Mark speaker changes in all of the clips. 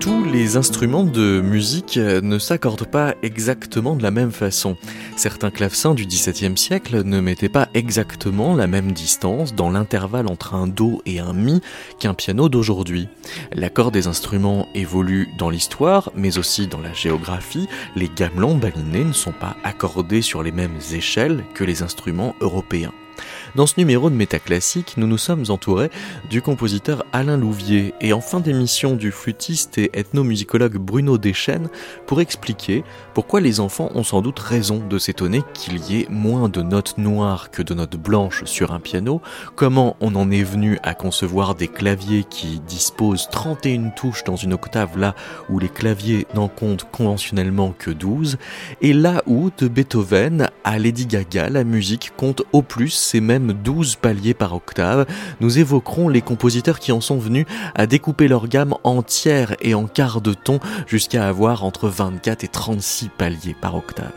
Speaker 1: tous les instruments de musique ne s'accordent pas exactement de la même façon. Certains clavecins du XVIIe siècle ne mettaient pas exactement la même distance dans l'intervalle entre un Do et un Mi qu'un piano d'aujourd'hui. L'accord des instruments évolue dans l'histoire, mais aussi dans la géographie. Les gamelons balinés ne sont pas accordés sur les mêmes échelles que les instruments européens. Dans ce numéro de Métaclassique, nous nous sommes entourés du compositeur Alain Louvier. Et en fin d'émission du flûtiste et ethnomusicologue Bruno Deschênes pour expliquer pourquoi les enfants ont sans doute raison de s'étonner qu'il y ait moins de notes noires que de notes blanches sur un piano, comment on en est venu à concevoir des claviers qui disposent 31 touches dans une octave là où les claviers n'en comptent conventionnellement que 12, et là où de Beethoven à Lady Gaga la musique compte au plus ces mêmes 12 paliers par octave, nous évoquerons les compositeurs qui en sont venus à découper leur gamme en tiers et en quart de ton jusqu'à avoir entre 24 et 36 paliers par octave.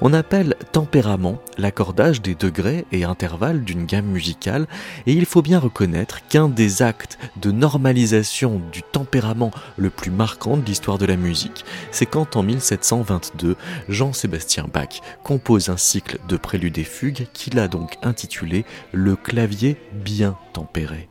Speaker 1: On appelle tempérament l'accordage des degrés et intervalles d'une gamme musicale et il faut bien reconnaître qu'un des actes de normalisation du tempérament le plus marquant de l'histoire de la musique, c'est quand en 1722, Jean-Sébastien Bach compose un cycle de préludes et fugues qu'il a donc intitulé le clavier bien tempéré.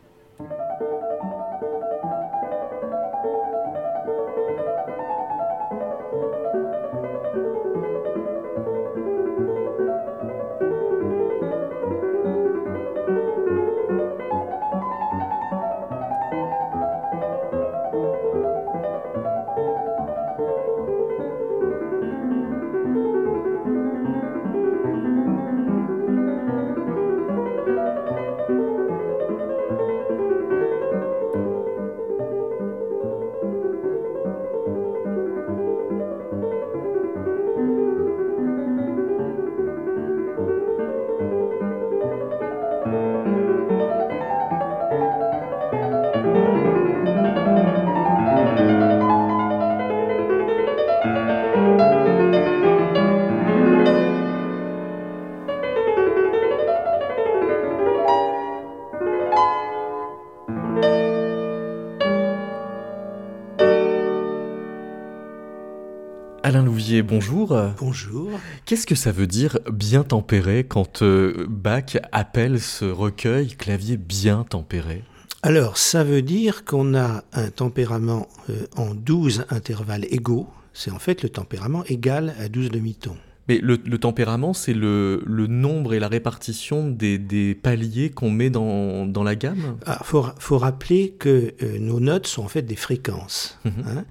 Speaker 1: Bonjour.
Speaker 2: Bonjour.
Speaker 1: Qu'est-ce que ça veut dire bien tempéré quand euh, Bach appelle ce recueil clavier bien tempéré?
Speaker 2: Alors, ça veut dire qu'on a un tempérament euh, en 12 intervalles égaux. C'est en fait le tempérament égal à 12 demi-tons.
Speaker 1: Mais le, tempérament, c'est le, nombre et la répartition des, paliers qu'on met dans, la gamme?
Speaker 2: Il ah, faut, rappeler que euh, nos notes sont en fait des fréquences. Mhm. Hein.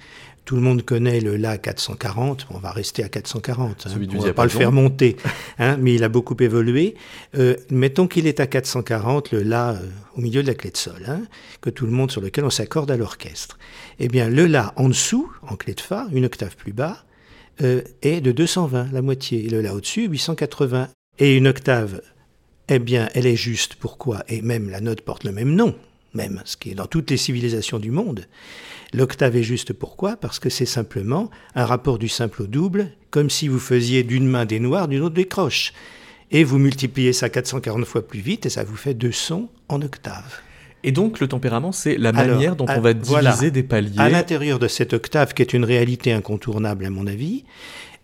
Speaker 2: Tout le monde connaît le La 440, on va rester à 440, hein. on ne va pas le faire monter, hein, mais il a beaucoup évolué. Euh, mettons qu'il est à 440, le La euh, au milieu de la clé de sol, hein, que tout le monde sur lequel on s'accorde à l'orchestre. Eh bien, le La en dessous, en clé de Fa, une octave plus bas, euh, est de 220, la moitié. Et le La au-dessus, 880. Et une octave, eh bien, elle est juste. Pourquoi? Et même la note porte le même nom, même, ce qui est dans toutes les civilisations du monde. L'octave est juste pourquoi? Parce que c'est simplement un rapport du simple au double, comme si vous faisiez d'une main des noirs, d'une autre des croches. Et vous multipliez ça 440 fois plus vite et ça vous fait deux sons en octave.
Speaker 1: Et donc le tempérament, c'est la manière dont on va diviser des paliers.
Speaker 2: À l'intérieur de cette octave, qui est une réalité incontournable à mon avis,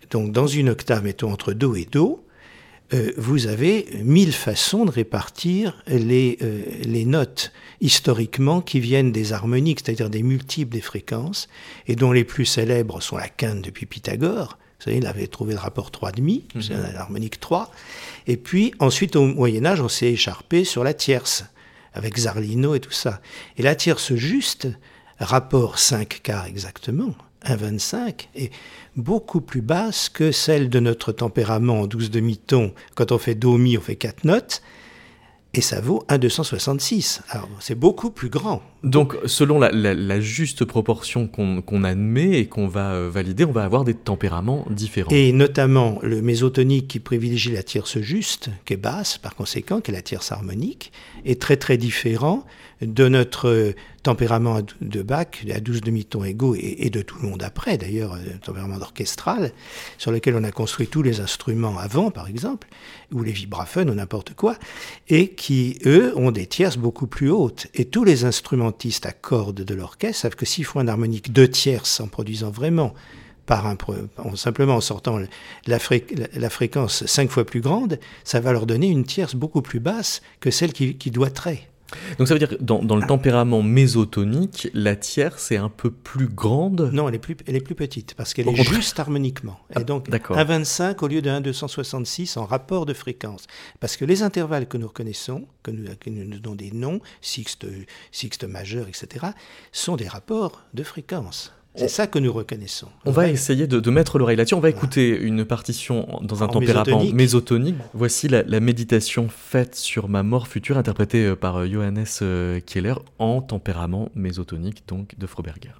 Speaker 2: donc dans une octave, mettons entre Do et Do, euh, vous avez mille façons de répartir les, euh, les notes historiquement qui viennent des harmoniques, c'est-à-dire des multiples des fréquences, et dont les plus célèbres sont la quinte depuis Pythagore. Vous savez, il avait trouvé le rapport 3,5, mm c'est l'harmonique 3. Et puis, ensuite, au Moyen-Âge, on s'est écharpé sur la tierce, avec Zarlino et tout ça. Et la tierce juste, rapport 5 quarts exactement, 1,25, est beaucoup plus basse que celle de notre tempérament en 12 demi-tons. Quand on fait Do, Mi, on fait 4 notes, et ça vaut 1,266. Alors, c'est beaucoup plus grand,
Speaker 1: Donc, selon la, juste proportion qu'on admet et qu'on va euh, valider, on va avoir des tempéraments différents.
Speaker 2: Et notamment le mésotonique qui privilégie la tierce juste, qui est basse par conséquent, qui est la tierce harmonique, est très très différent de notre euh, tempérament de Bach à 12 demi-tons égaux et, de tout le monde après, d'ailleurs, euh, tempérament orchestral, sur lequel on a construit tous les instruments avant, par exemple, ou les vibraphones ou n'importe quoi, et qui, eux, ont des tierces beaucoup plus hautes. Et tous les à cordes de l'orchestre savent que s'ils font un harmonique deux tierces en produisant vraiment un, simplement en sortant la, fréquence cinq fois plus grande, ça va leur donner une tierce beaucoup plus basse que celle qui, qui doiterait.
Speaker 1: Donc ça veut dire que dans, le tempérament mésotonique, la tierce est un peu plus grande
Speaker 2: Non, elle est plus, elle est plus petite, parce qu'elle est juste harmoniquement. et donc 1,25 au lieu de 1,266 en rapport de fréquence. Parce que les intervalles que nous reconnaissons, que nous, que nous donnons des noms, sixte, sixte majeur, etc., sont des rapports de fréquence. C'est ça que nous reconnaissons.
Speaker 1: On va essayer de, mettre l'oreille là-dessus. On va écouter une partition dans un tempérament mésotonique. Voici la, méditation faite sur ma mort future, interprétée euh, par euh, Johannes euh, Keller en tempérament mésotonique, donc de Froberger.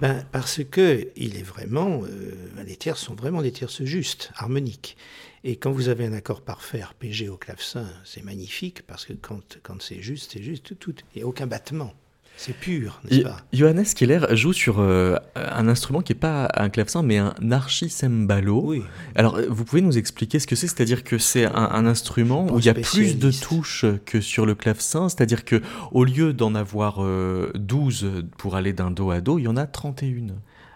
Speaker 2: Ben, Parce que il est vraiment, euh, les tierces sont vraiment des tierces justes, harmoniques. Et quand vous avez un accord parfait RPG au clavecin, c'est magnifique parce que quand, quand c'est juste, c'est juste tout. Il n'y a aucun battement. C'est pur, n'est-ce pas?
Speaker 1: Johannes Keller joue sur euh, un instrument qui n'est pas un clavecin, mais un archisembalo.
Speaker 2: Oui.
Speaker 1: Alors, vous pouvez nous expliquer ce que c'est? C'est-à-dire que c'est un, instrument où il y a plus de touches que sur le clavecin, c'est-à-dire que au lieu d'en avoir 12 euh, pour aller d'un do à do, il y en a 31.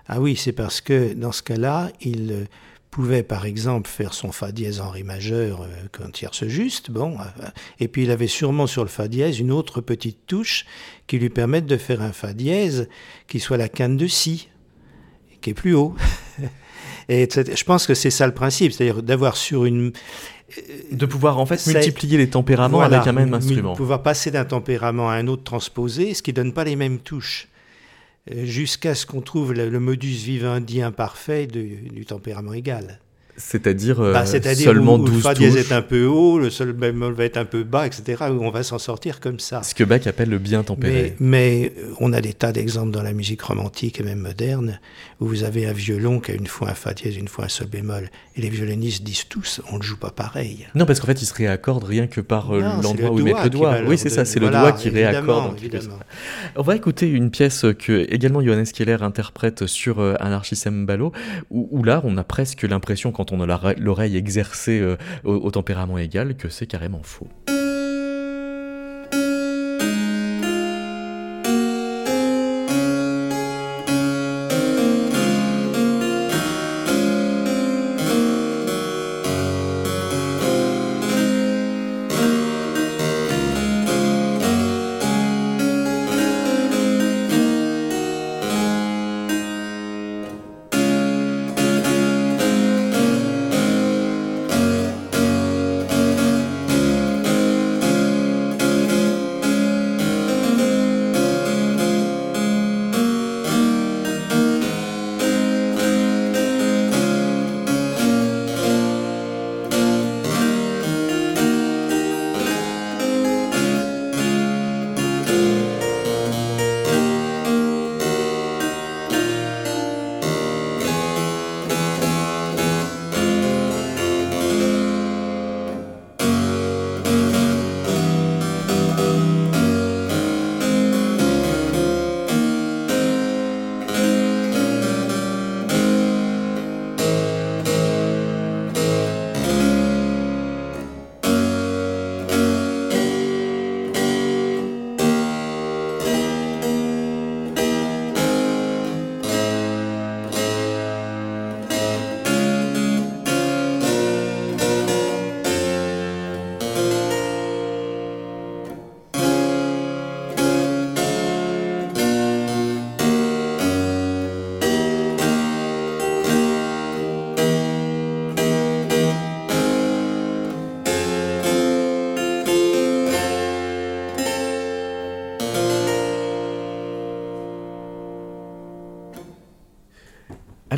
Speaker 2: Ah oui, c'est parce que dans ce cas-là, il pouvait par exemple faire son fa dièse en ré majeur euh, qu'un tierce juste, bon, euh, et puis il avait sûrement sur le fa dièse une autre petite touche qui lui permette de faire un fa dièse qui soit la quinte de si, qui est plus haut. et je pense que c'est ça le principe, c'est-à-dire d'avoir sur une
Speaker 1: euh, de pouvoir en fait multiplier les tempéraments avec un même instrument. De
Speaker 2: pouvoir passer d'un tempérament à un autre transposé, ce qui donne pas les mêmes touches. Jusqu'à ce qu'on trouve le, modus vivendi imparfait du tempérament égal.
Speaker 1: C'est-à-dire euh, bah, seulement où, 12 le fa
Speaker 2: dièse est un peu haut, le sol bémol va être un peu bas, etc. Où on va s'en sortir comme ça.
Speaker 1: Ce que Bach appelle le bien tempéré.
Speaker 2: Mais, euh, on a des tas d'exemples dans la musique romantique et même moderne où vous avez un violon qui a une fois un fa dièse, une fois un sol bémol, et les violonistes disent tous on ne joue pas pareil.
Speaker 1: Non, parce qu'en fait, ils se réaccordent rien que par euh, l'endroit où ils mettent le doigt. Oui, c'est ça, c'est le doigt qui réaccorde. On va écouter une pièce que également Johannes Keller interprète sur un archisembalo, où, où là, on a presque l'impression quand on a l'oreille exercée euh, au tempérament égal que c'est carrément faux.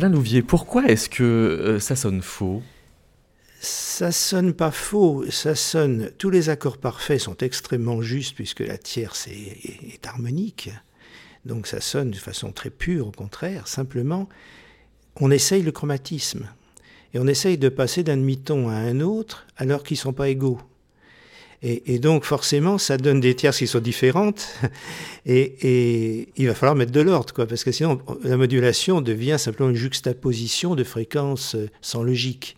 Speaker 1: Louvier, pourquoi est-ce que euh, ça sonne faux?
Speaker 2: Ça sonne pas faux, ça sonne. Tous les accords parfaits sont extrêmement justes puisque la tierce est, harmonique. Donc ça sonne de façon très pure, au contraire. Simplement, on essaye le chromatisme. Et on essaye de passer d'un demi-ton à un autre alors qu'ils ne sont pas égaux. Et, donc forcément, ça donne des tierces qui sont différentes. Et, il va falloir mettre de l'ordre, quoi, parce que sinon, la modulation devient simplement une juxtaposition de fréquences sans logique.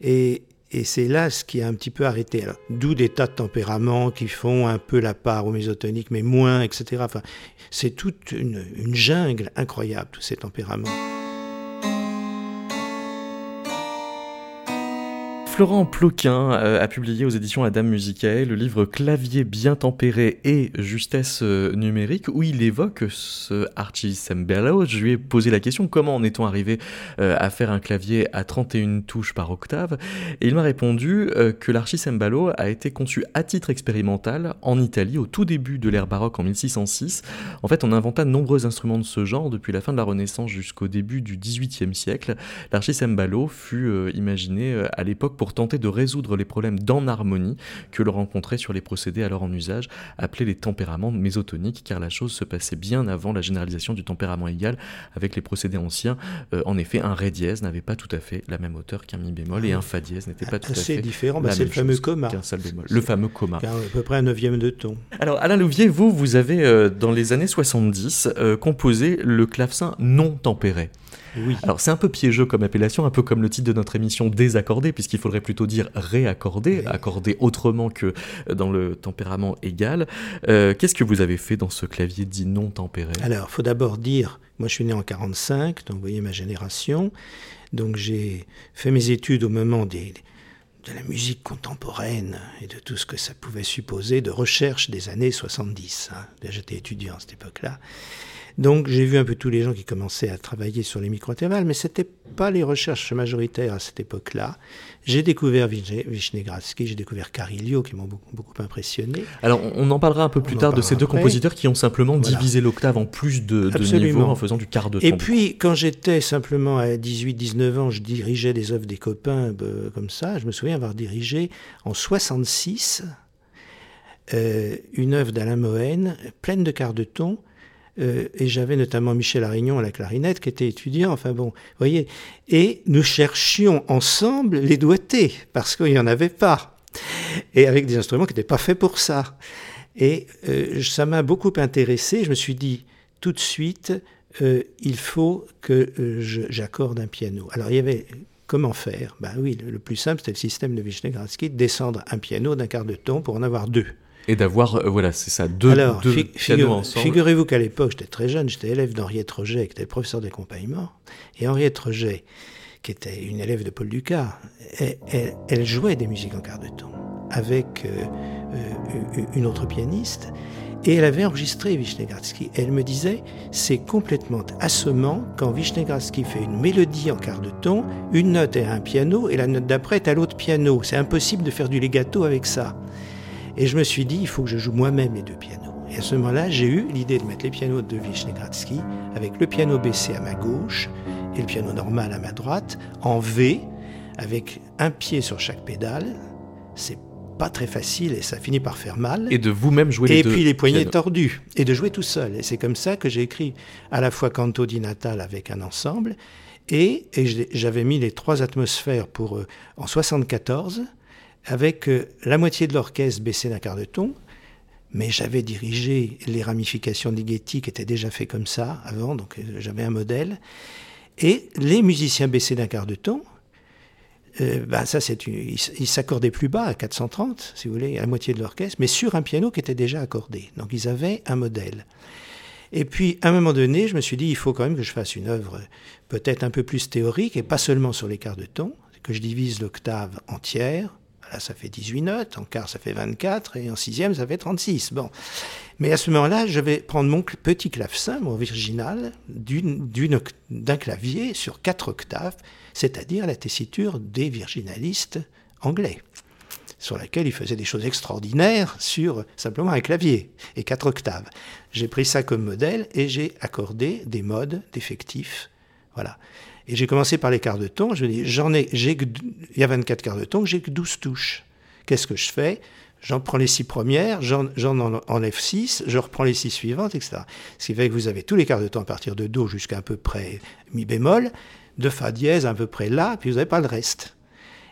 Speaker 2: Et, c'est là ce qui a un petit peu arrêté. D'où des tas de tempéraments qui font un peu la part au mésotonique, mais moins, etc. Enfin, c'est toute une jungle incroyable, tous ces tempéraments.
Speaker 1: Florent Ploquin euh, a publié aux éditions Adam Musicae le livre Clavier bien tempéré et justesse euh, numérique où il évoque ce Archie Sembello. Je lui ai posé la question comment en est-on arrivé euh, à faire un clavier à 31 touches par octave? Et il m'a répondu que l'Archisembalo a été conçu à titre expérimental en Italie au tout début de l'ère baroque en 1606. En fait, on inventa de nombreux instruments de ce genre depuis la fin de la Renaissance jusqu'au début du XVIIIe siècle. L'Archisembalo fut imaginé à l'époque pour tenter de résoudre les problèmes d'enharmonie que l'on rencontrait sur les procédés alors en usage, appelés les tempéraments mésotoniques, car la chose se passait bien avant la généralisation du tempérament égal avec les procédés anciens. Euh, en effet, un ré dièse n'avait pas tout à fait la même hauteur qu'un mi bémol et un fa dièse n'était pas tout à fait
Speaker 2: différent. Bah, c'est le fameux coma.
Speaker 1: Le fameux coma.
Speaker 2: À peu près un neuvième de ton.
Speaker 1: Alors Alain Louvier, vous, vous avez euh, dans les années 70 euh, composé le clavecin non tempéré. Alors c'est un peu piégeux comme appellation, un peu comme le titre de notre émission désaccordé, puisqu'il faudrait plutôt dire réaccordé, accordé autrement que dans le tempérament égal. Euh, qu'est-ce que vous avez fait dans ce clavier dit non tempéré?
Speaker 2: Alors, faut d'abord dire, moi je suis né en 45, donc vous voyez ma génération, donc j'ai fait mes études au moment des, de la musique contemporaine et de tout ce que ça pouvait supposer de recherche des années 70. Hein. J'étais étudiant à cette époque-là. Donc j'ai vu un peu tous les gens qui commençaient à travailler sur les micro-intervalles, mais ce n'était pas les recherches majoritaires à cette époque-là. J'ai découvert Vishnegradsky, j'ai découvert Carillo qui m'ont beaucoup, impressionné.
Speaker 1: Alors on en parlera un peu plus tard de ces deux compositeurs qui ont simplement divisé l'octave en plus de, de niveaux en faisant du quart de ton.
Speaker 2: Et puis quand j'étais simplement à 18-19 ans, je dirigeais des œuvres des copains euh, comme ça. Je me souviens avoir dirigé en 66 euh, une œuvre d'Alain Mohen pleine de quarts de ton euh, et j'avais notamment Michel Arignon à la clarinette qui était étudiant, enfin bon, voyez. Et nous cherchions ensemble les doigtés, parce qu'il n'y en avait pas. Et avec des instruments qui n'étaient pas faits pour ça. Et euh, ça m'a beaucoup intéressé. Je me suis dit, tout de suite, euh, il faut que j'accorde un piano. Alors il y avait comment faire? Ben oui, le, plus simple, c'était le système de Vishnegradsky, descendre un piano d'un quart de ton pour en avoir deux
Speaker 1: et d'avoir, euh, voilà, c'est ça, deux, Alors, deux pianos ensemble.
Speaker 2: Figurez-vous qu'à l'époque, j'étais très jeune, j'étais élève d'Henriette Roget, qui était le professeur d'accompagnement. Et Henriette Roget, qui était une élève de Paul Ducas, elle, jouait des musiques en quart de ton avec euh, euh, une autre pianiste. Et elle avait enregistré Vishnegradsky. Elle me disait, c'est complètement assommant quand Vishnegradsky fait une mélodie en quart de ton, une note est à un piano et la note d'après est à l'autre piano. C'est impossible de faire du legato avec ça. Et je me suis dit, il faut que je joue moi-même les deux pianos. Et à ce moment-là, j'ai eu l'idée de mettre les pianos de Vishnegradsky avec le piano baissé à ma gauche et le piano normal à ma droite, en V, avec un pied sur chaque pédale. C'est pas très facile et ça finit par faire mal.
Speaker 1: Et de vous-même jouer les
Speaker 2: deux. Et puis les poignets tordus. Et de jouer tout seul. Et c'est comme ça que j'ai écrit à la fois Canto di Natale avec un ensemble. Et, et j'avais mis les trois atmosphères pour, euh, en 74 avec euh, la moitié de l'orchestre baissé d'un quart de ton, mais j'avais dirigé les ramifications de Ligeti qui étaient déjà fait comme ça avant, donc euh, j'avais un modèle. Et les musiciens baissés d'un quart de ton, euh, ben ça c'est ils s'accordaient plus bas à 430, si vous voulez, à moitié de l'orchestre, mais sur un piano qui était déjà accordé. Donc ils avaient un modèle. Et puis, à un moment donné, je me suis dit, il faut quand même que je fasse une œuvre peut-être un peu plus théorique et pas seulement sur les quarts de ton, que je divise l'octave entière Là, ça fait 18 notes, en quart, ça fait 24, et en sixième, ça fait 36. Bon. Mais à ce moment-là, je vais prendre mon petit clavecin, mon virginal, d'un clavier sur quatre octaves, c'est-à-dire la tessiture des virginalistes anglais, sur laquelle ils faisaient des choses extraordinaires sur simplement un clavier et quatre octaves. J'ai pris ça comme modèle et j'ai accordé des modes d'effectifs. Voilà. Et j'ai commencé par les quarts de ton. Je me dis, j'en ai, j'ai, il y a 24 quarts de ton, j'ai que 12 touches. Qu'est-ce que je fais? J'en prends les six premières, j'en enlève six, je reprends les six suivantes, etc. Ce qui fait que vous avez tous les quarts de temps à partir de Do jusqu'à à peu près mi bémol, de fa dièse à peu près là, puis vous n'avez pas le reste.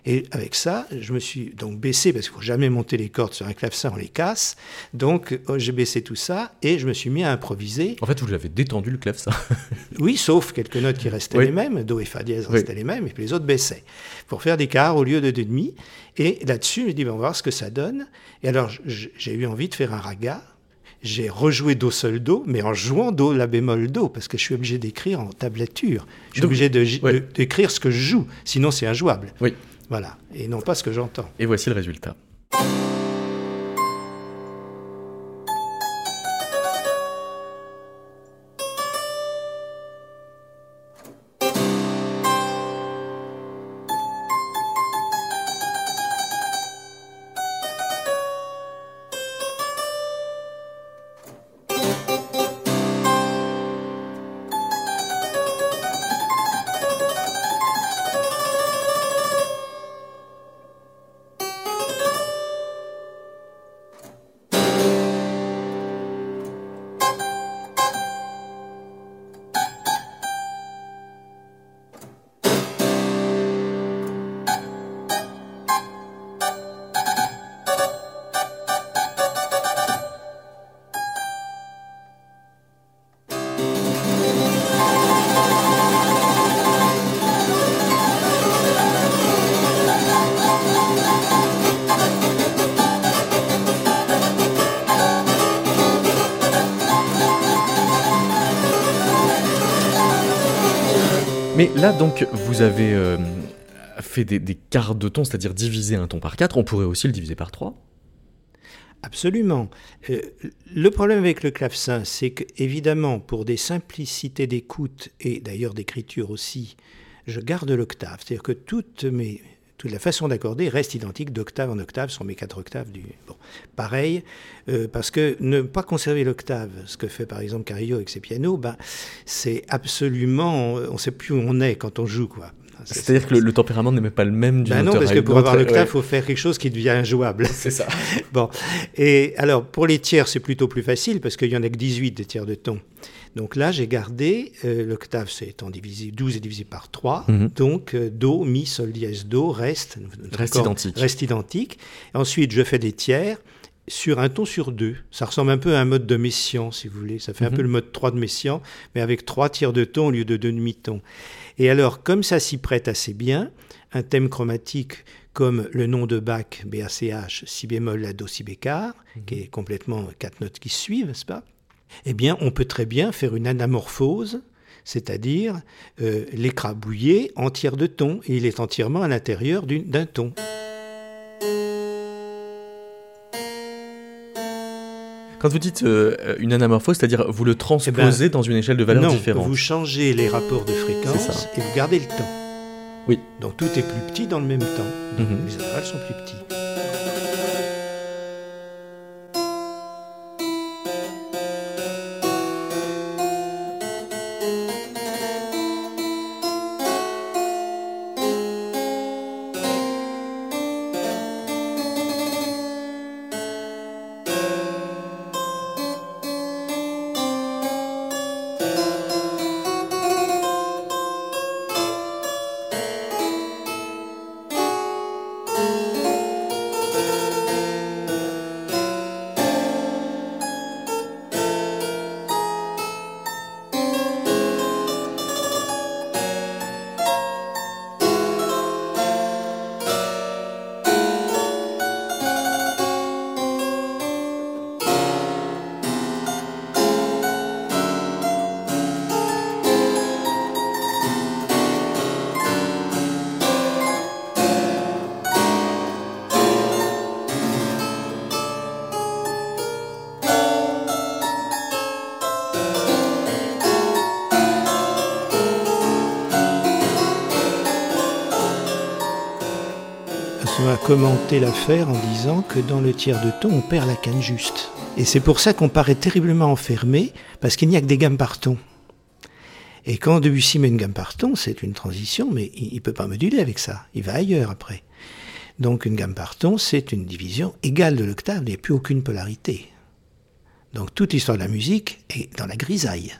Speaker 2: Et avec ça, je me suis donc baissé, parce qu'il ne faut jamais monter les cordes sur un clavecin, on les casse. Donc oh, j'ai baissé tout ça et je me suis mis à improviser.
Speaker 1: En fait, vous l'avez détendu le clavecin.
Speaker 2: oui, sauf quelques notes qui restaient les mêmes, Do et Fa dièse restaient les mêmes, et puis les autres baissaient, pour faire des quarts au lieu de demi. Et là-dessus, je me dis, ben, on va voir ce que ça donne. Et alors, j'ai eu envie de faire un raga, j'ai rejoué Do seul Do, mais en jouant Do la bémol Do, parce que je suis obligé d'écrire en tablature. Je suis obligé d'écrire ce que je joue, sinon c'est injouable.
Speaker 1: Oui.
Speaker 2: Voilà, et non pas ce que j'entends.
Speaker 1: Et voici le résultat. Donc, vous avez euh, fait des, quarts de ton, c'est-à-dire diviser un ton par quatre. On pourrait aussi le diviser par trois.
Speaker 2: Absolument. Euh, le problème avec le clavecin, c'est que, évidemment, pour des simplicités d'écoute et d'ailleurs d'écriture aussi, je garde l'octave. C'est-à-dire que toutes mes, toute la façon d'accorder reste identique d'octave en octave sur mes quatre octaves du. Bon, pareil, euh, parce que ne pas conserver l'octave, ce que fait par exemple Carillo avec ses pianos, ben, c'est absolument. On ne sait plus où on est quand on joue, quoi.
Speaker 1: C'est-à-dire que le, tempérament n'est même pas le même du
Speaker 2: ben non, parce que pour avoir l'octave, il faut faire quelque chose qui devient injouable.
Speaker 1: C'est ça.
Speaker 2: bon. Et alors, pour les tiers, c'est plutôt plus facile parce qu'il y en a que 18 des tiers de ton. Donc là, j'ai gardé, euh, l'octave c'est étant divisé, 12 est divisé par 3, mhm. donc euh, Do, Mi, Sol, dièse, Do reste,
Speaker 1: reste identique.
Speaker 2: Reste identique. Ensuite, je fais des tiers sur un ton sur deux. Ça ressemble un peu à un mode de Messiaen, si vous voulez. Ça fait un mhm. peu le mode 3 de Messiaen, mais avec trois tiers de ton au lieu de deux demi-tons. Et alors, comme ça s'y prête assez bien, un thème chromatique comme le nom de Bach, BACH, si bémol, la do, si bécard, mhm. qui est complètement quatre notes qui suivent, n'est-ce pas? Eh bien, on peut très bien faire une anamorphose, c'est-à-dire euh, l'écrabouiller en tiers de ton, et il est entièrement à l'intérieur d'un ton.
Speaker 1: Quand vous dites euh, une anamorphose, c'est-à-dire vous le transposez eh ben, dans une échelle de valeur différente.
Speaker 2: Vous changez les rapports de fréquence et vous gardez le temps.
Speaker 1: Oui.
Speaker 2: Donc tout est plus petit dans le même temps. Mhm. Les intervalles sont plus petits. Commenter l'affaire en disant que dans le tiers de ton, on perd la canne juste. Et c'est pour ça qu'on paraît terriblement enfermé, parce qu'il n'y a que des gammes par ton. Et quand Debussy met une gamme parton, c'est une transition, mais il ne peut pas moduler avec ça. Il va ailleurs après. Donc une gamme parton, c'est une division égale de l'octave, il n'y a plus aucune polarité. Donc toute l'histoire de la musique est dans la grisaille.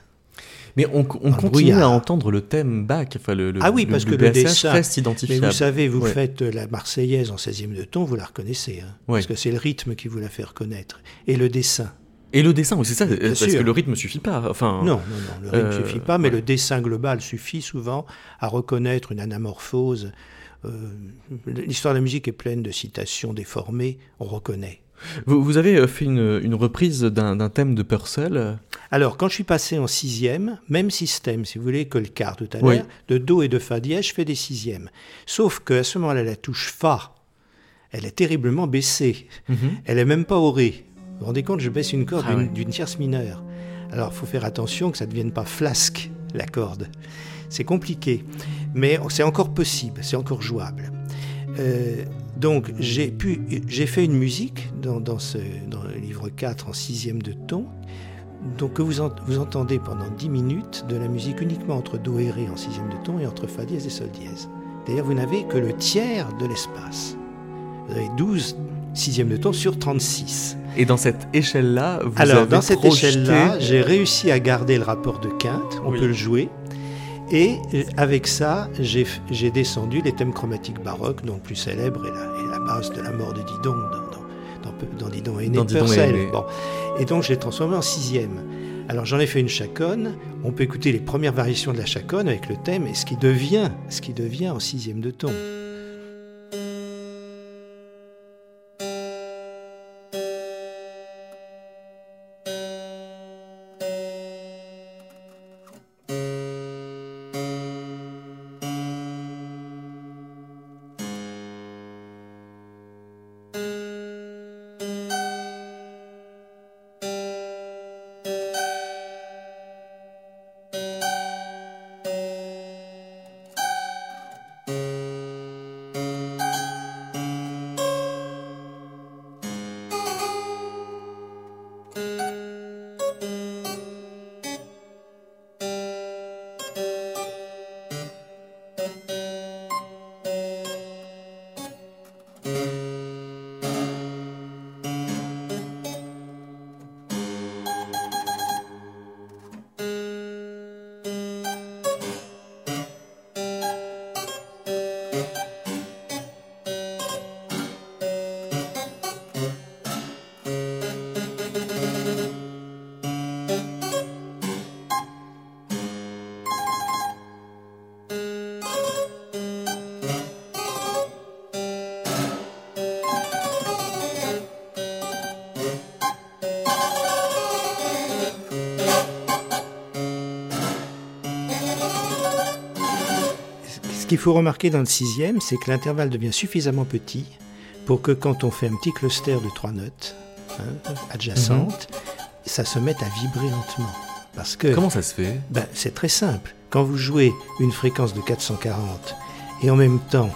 Speaker 1: Mais on, continue à entendre le thème Bach, enfin le,
Speaker 2: ah oui, parce que le dessin,
Speaker 1: reste identifiable.
Speaker 2: Mais vous savez, vous faites la Marseillaise en 16e de ton, vous la reconnaissez, hein, parce que c'est le rythme qui vous la fait reconnaître, et le dessin.
Speaker 1: Et le dessin, c'est ça, parce que le rythme ne suffit pas. Enfin,
Speaker 2: non, non, non, le rythme ne euh, suffit pas, mais le dessin global suffit souvent à reconnaître une anamorphose. Euh, l'histoire de la musique est pleine de citations déformées, on reconnaît.
Speaker 1: Vous, avez euh, fait une, reprise d'un thème de Purcell
Speaker 2: Alors, quand je suis passé en sixième, même système, si vous voulez, que le quart tout à l'heure, de Do et de Fa dièse, je fais des sixièmes. Sauf qu'à ce moment-là, la touche Fa, elle est terriblement baissée. Mhm. Elle est même pas au Ré. Vous vous rendez compte, je baisse une corde ah d'une tierce mineure. Alors, il faut faire attention que ça ne devienne pas flasque, la corde. C'est compliqué, mais c'est encore possible, c'est encore jouable. Euh, donc j'ai pu, j'ai fait une musique dans, dans, ce, dans le livre 4 en sixième de ton, donc que vous, vous entendez pendant 10 minutes de la musique uniquement entre Do et Ré en sixième de ton et entre Fa dièse et Sol dièse. D'ailleurs, vous n'avez que le tiers de l'espace. Vous avez 12 sixièmes de ton sur 36.
Speaker 1: Et dans cette échelle-là, vous
Speaker 2: Alors,
Speaker 1: avez
Speaker 2: dans cette échelle-là, j'ai réussi à garder le rapport de quinte, on peut le jouer. Et euh, avec ça, j'ai descendu les thèmes chromatiques baroques, donc plus célèbres, et la, la base de la mort de Didon dans, dans, dans, Didon et Purcell. Bon. Et donc, je l'ai transformé en sixième. Alors, j'en ai fait une chaconne. On peut écouter les premières variations de la chaconne avec le thème et ce qui devient, ce qui devient en sixième de ton. Qu'il faut remarquer dans le sixième, c'est que l'intervalle devient suffisamment petit pour que quand on fait un petit cluster de trois notes hein, adjacentes, mhm. ça se mette à vibrer lentement. Parce que,
Speaker 1: Comment ça se fait?
Speaker 2: Ben, C'est très simple. Quand vous jouez une fréquence de 440 et en même temps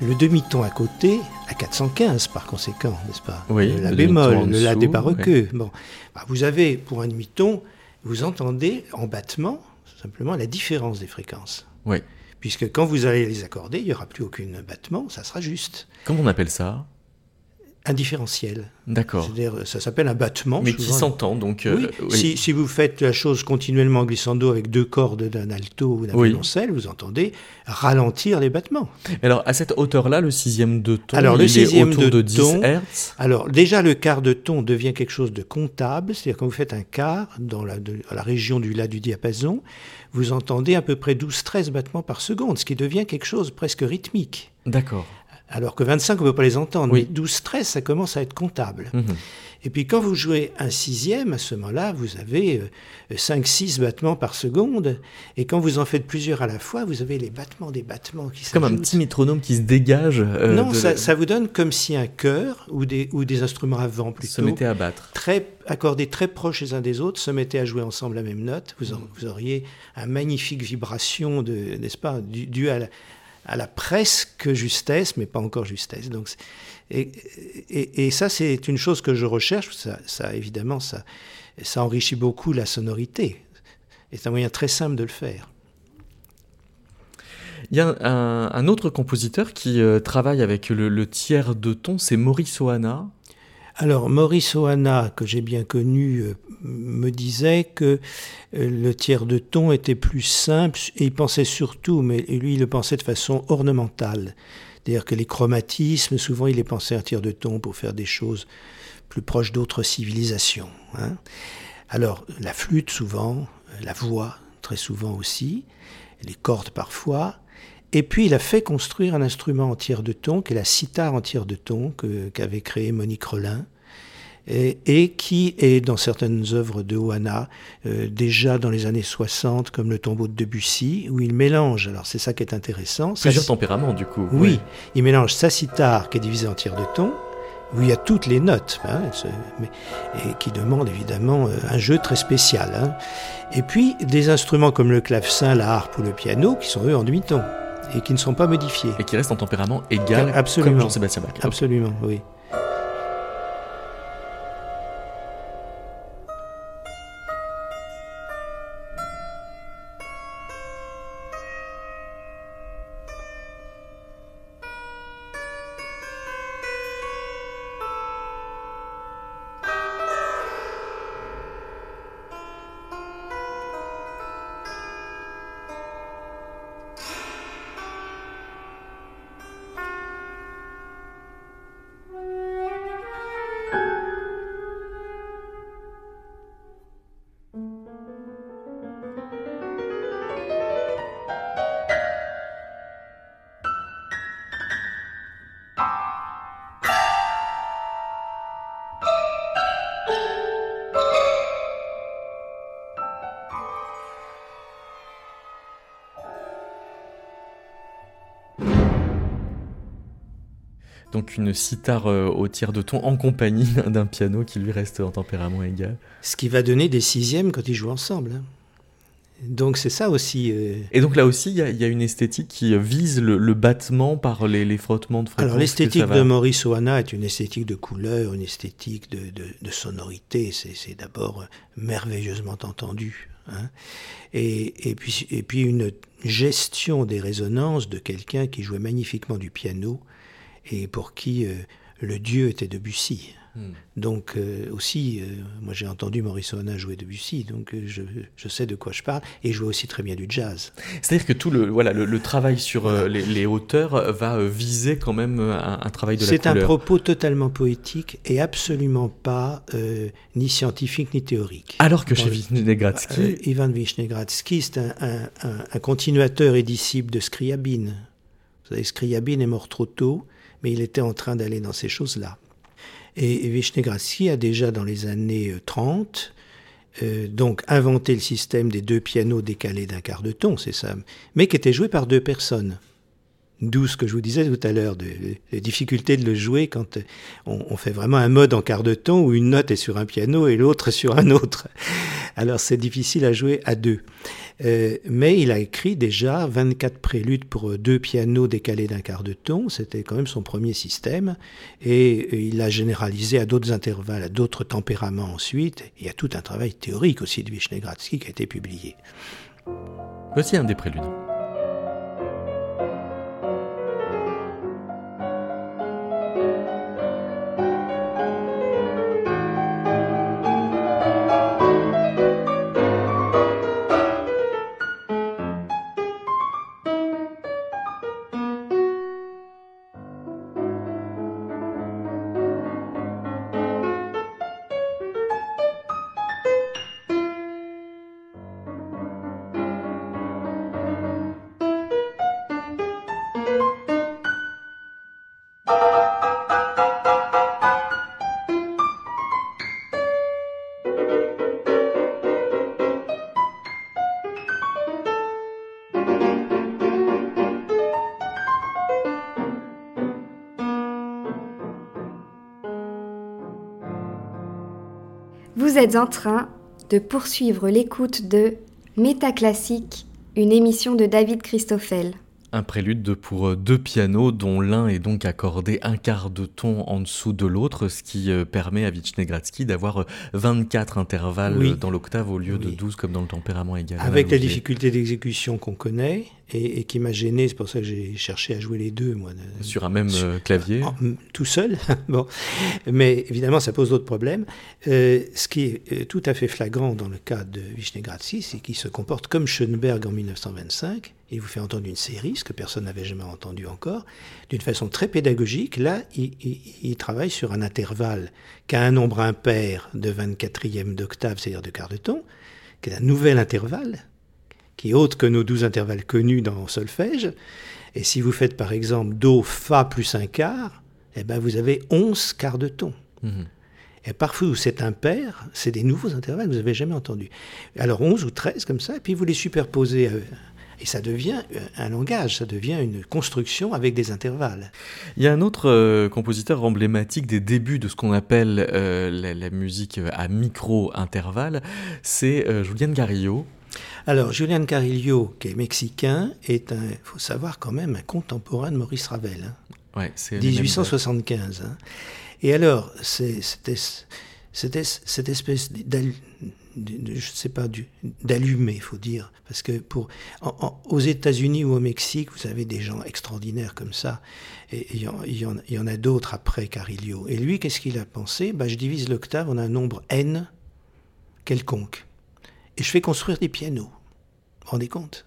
Speaker 2: le demi-ton à côté, à 415 par conséquent, n'est-ce pas?
Speaker 1: Oui,
Speaker 2: le La bémol, le La débarqueux. Bon, ben, vous avez pour un demi-ton, vous entendez en battement simplement la différence des fréquences.
Speaker 1: Oui
Speaker 2: puisque quand vous allez les accorder, il n'y aura plus aucun battement, ça sera juste.
Speaker 1: Comment on appelle ça?
Speaker 2: Un différentiel.
Speaker 1: D'accord.
Speaker 2: C'est-à-dire, ça s'appelle un battement.
Speaker 1: Mais qui s'entend, donc.
Speaker 2: Euh, oui. Si, vous faites la chose continuellement glissando avec deux cordes d'un alto ou d'un violoncelle, vous entendez ralentir les battements.
Speaker 1: Alors, à cette hauteur-là, le sixième de ton, alors, le sixième est autour de, 10 Hz
Speaker 2: Alors, déjà, le quart de ton devient quelque chose de comptable, c'est-à-dire quand vous faites un quart dans la, la région du La du diapason, vous entendez à peu près 12-13 battements par seconde, ce qui devient quelque chose presque rythmique.
Speaker 1: D'accord.
Speaker 2: Alors que 25, on ne peut pas les entendre, mais 12-13, ça commence à être comptable. Mhm. Et puis quand vous jouez un sixième, à ce moment-là, vous avez 5-6 euh, battements par seconde. Et quand vous en faites plusieurs à la fois, vous avez les battements des battements qui
Speaker 1: C'est comme un petit métronome qui se dégage.
Speaker 2: Euh, non, ça, vous donne comme si un chœur ou des, ou des instruments à vent plutôt.
Speaker 1: Se mettaient à battre.
Speaker 2: Très, accordés très proches les uns des autres, se mettaient à jouer ensemble la même note. Vous, vous auriez un magnifique vibration, de, n'est-ce pas, dû à la, à la presque justesse, mais pas encore justesse. Donc, et, ça, c'est une chose que je recherche. Ça, évidemment, ça, ça enrichit beaucoup la sonorité. C'est un moyen très simple de le faire.
Speaker 1: Il y a un, autre compositeur qui euh, travaille avec le, tiers de ton, c'est Maurice Oana.
Speaker 2: Alors, Maurice Oana, que j'ai bien connu, euh, me disait que euh, le tiers de ton était plus simple et il pensait surtout, mais lui, il le pensait de façon ornementale. C'est-à-dire que les chromatismes, souvent, il les pensait un tiers de ton pour faire des choses plus proches d'autres civilisations. Hein. Alors, la flûte, souvent, la voix, très souvent aussi, les cordes parfois, et puis il a fait construire un instrument en tiers de ton, qui est la sitar en tiers de ton, qu'avait créé Monique Rollin, et, qui est dans certaines œuvres de Oana, euh, déjà dans les années 60, comme le tombeau de Debussy, où il mélange, alors c'est ça qui est intéressant.
Speaker 1: Plusieurs tempéraments du coup.
Speaker 2: Oui, il mélange sa sitar qui est divisée en tiers de ton, où il y a toutes les notes, hein, et qui demande évidemment euh, un jeu très spécial. Hein. Et puis des instruments comme le clavecin, la harpe ou le piano, qui sont eux en demi-ton et qui ne sont pas modifiés.
Speaker 1: Et qui restent en tempérament égal
Speaker 2: Absolument.
Speaker 1: comme Jean-Sébastien Bach.
Speaker 2: Absolument, oui.
Speaker 1: Une sitar euh, au tiers de ton en compagnie d'un piano qui lui reste en tempérament égal.
Speaker 2: Ce qui va donner des sixièmes quand ils jouent ensemble. Hein. Donc c'est ça aussi. Euh,
Speaker 1: Et donc là aussi, il y, a une esthétique qui vise le, battement par les, frottements de fréquences.
Speaker 2: Alors l'esthétique de Maurice Oana est une esthétique de couleur, une esthétique de, sonorité. C'est d'abord merveilleusement entendu. Hein. Et, puis, et puis une gestion des résonances de quelqu'un qui jouait magnifiquement du piano et pour qui euh, le dieu était Debussy. Hmm. Donc euh, aussi, euh, moi j'ai entendu Maurice Oana jouer Debussy, donc je, je, sais de quoi je parle, et jouer aussi très bien du jazz.
Speaker 1: C'est-à-dire que tout le, voilà, le, travail sur les, hauteurs va viser quand même un, travail de la
Speaker 2: couleur. C'est un propos totalement poétique et absolument pas ni scientifique ni théorique.
Speaker 1: Alors que chez Vishnegradsky...
Speaker 2: Ivan Vishnegradsky, c'est un, un, un, continuateur et disciple de Scriabine. Vous savez, Scriabine est mort trop tôt, mais il était en train d'aller dans ces choses-là. Et Vishnegradsky a déjà dans les années 30 euh, euh, donc inventé le système des deux pianos décalés d'un quart de ton, c'est ça, mais qui était joué par deux personnes. D'où ce que je vous disais tout à l'heure, de, la difficulté de le jouer quand on, fait vraiment un mode en quart de ton où une note est sur un piano et l'autre sur un autre. Alors c'est difficile à jouer à deux. Euh, mais il a écrit déjà 24 préludes pour deux pianos décalés d'un quart de ton. C'était quand même son premier système. Et il l'a généralisé à d'autres intervalles, à d'autres tempéraments ensuite. Il y a tout un travail théorique aussi de Vishnegradsky qui a été publié.
Speaker 1: Voici un des préludes.
Speaker 3: Êtes en train de poursuivre l'écoute de Métaclassique, une émission de David Christoffel.
Speaker 1: Un prélude pour euh, deux pianos dont l'un est donc accordé un quart de ton en dessous de l'autre, ce qui euh, permet à Vichnegradsky d'avoir 24 euh, intervalles dans l'octave au lieu de 12 comme dans le tempérament égal.
Speaker 2: Avec la difficulté d'exécution qu'on connaît et, qui m'a gêné, c'est pour ça que j'ai cherché à jouer les deux. Moi,
Speaker 1: sur un même clavier
Speaker 2: Tout seul, bon. Mais évidemment, ça pose d'autres problèmes. ce qui est tout à fait flagrant dans le cas de Vichnegradsky, c'est qu'il se comporte comme Schoenberg en 1925 il vous fait entendre une série, ce que personne n'avait jamais entendu encore, d'une façon très pédagogique. Là, il, travaille sur un intervalle qui a un nombre impair de 24e d'octave, c'est-à-dire de quart de ton, qui est un nouvel intervalle, qui est autre que nos 12 intervalles connus dans solfège. Et si vous faites par exemple Do, Fa plus un quart, eh ben vous avez 11 quarts de ton. Mhm. Et parfois où c'est impair, c'est des nouveaux intervalles que vous n'avez jamais entendus. Alors 11 ou 13 comme ça, et puis vous les superposez euh, et ça devient euh, un langage, ça devient une construction avec des intervalles.
Speaker 1: Il y a un autre euh, compositeur emblématique des débuts de ce qu'on appelle euh, la, musique à micro-intervalle, c'est Julian Garillo.
Speaker 2: Alors, Julian Carillo, qui est mexicain, est un, faut savoir quand même, un contemporain de Maurice Ravel. Hein.
Speaker 1: Ouais, c'est
Speaker 2: 1875. Hein. Et alors, c'était cette espèce je sais pas, d'allumer, il faut dire. Parce que pour, aux États-Unis ou au Mexique, vous avez des gens extraordinaires comme ça. Et il y, y, en a d'autres après Carillo. Et lui, qu'est-ce qu'il a pensé? Bah, Je divise l'octave en un nombre n quelconque. Et je fais construire des pianos. Vous vous rendez compte?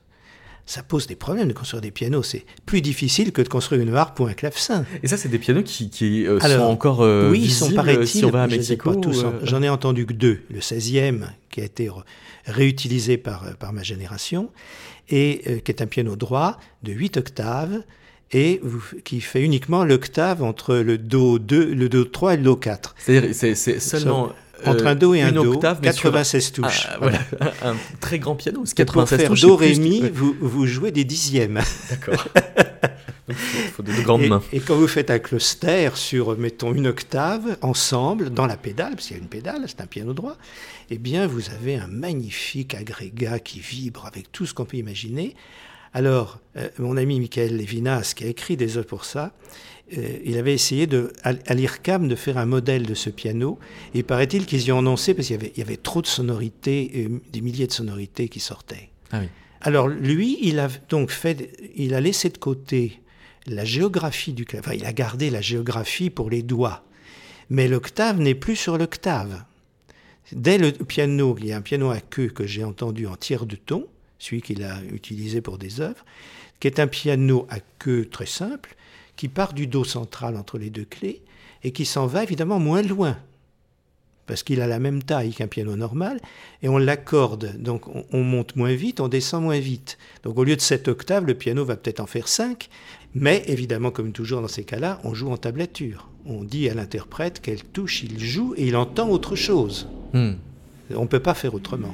Speaker 2: Ça pose des problèmes de construire des pianos. C'est plus difficile que de construire une harpe ou un clavecin.
Speaker 1: Et ça, c'est des pianos qui, qui euh, sont encore euh, oui, ils sont paraît si on va à Mexico.
Speaker 2: Euh, j'en ai entendu que deux. Le 16e, qui a été réutilisé par, par ma génération, et qui est un piano droit de 8 octaves, et qui fait uniquement l'octave entre le Do 2, le Do 3 et le Do 4.
Speaker 1: C'est-à-dire, c'est seulement
Speaker 2: entre un Do et un Do, 96 touches.
Speaker 1: Ah, voilà. un très grand piano,
Speaker 2: c'est 96 pour faire Do, Ré, Mi, vous, vous jouez des dixièmes.
Speaker 1: D'accord. Il faut, de grandes mains.
Speaker 2: Et quand vous faites un cluster sur, mettons, une octave, ensemble, dans la pédale, parce qu'il y a une pédale, c'est un piano droit, eh bien, vous avez un magnifique agrégat qui vibre avec tout ce qu'on peut imaginer. Alors, euh, mon ami Michael Levinas, qui a écrit des œuvres pour ça, euh, il avait essayé de, à, l'IRCAM de faire un modèle de ce piano. Et paraît-il qu'ils y ont annoncé parce qu'il y avait, trop de sonorités, euh, des milliers de sonorités qui sortaient.
Speaker 1: Ah
Speaker 2: Alors lui, il a donc fait, il a laissé de côté la géographie du clavier. Enfin, il a gardé la géographie pour les doigts, mais l'octave n'est plus sur l'octave. Dès le piano, il y a un piano à queue que j'ai entendu en tiers de ton, celui qu'il a utilisé pour des œuvres, qui est un piano à queue très simple, qui part du Do central entre les deux clés et qui s'en va évidemment moins loin parce qu'il a la même taille qu'un piano normal, et on l'accorde, donc on, monte moins vite, on descend moins vite. Donc au lieu de 7 octaves, le piano va peut-être en faire 5, mais évidemment, comme toujours dans ces cas-là, on joue en tablature. On dit à l'interprète quelle touche il joue, et il entend autre chose. Hmm. On ne peut pas faire autrement.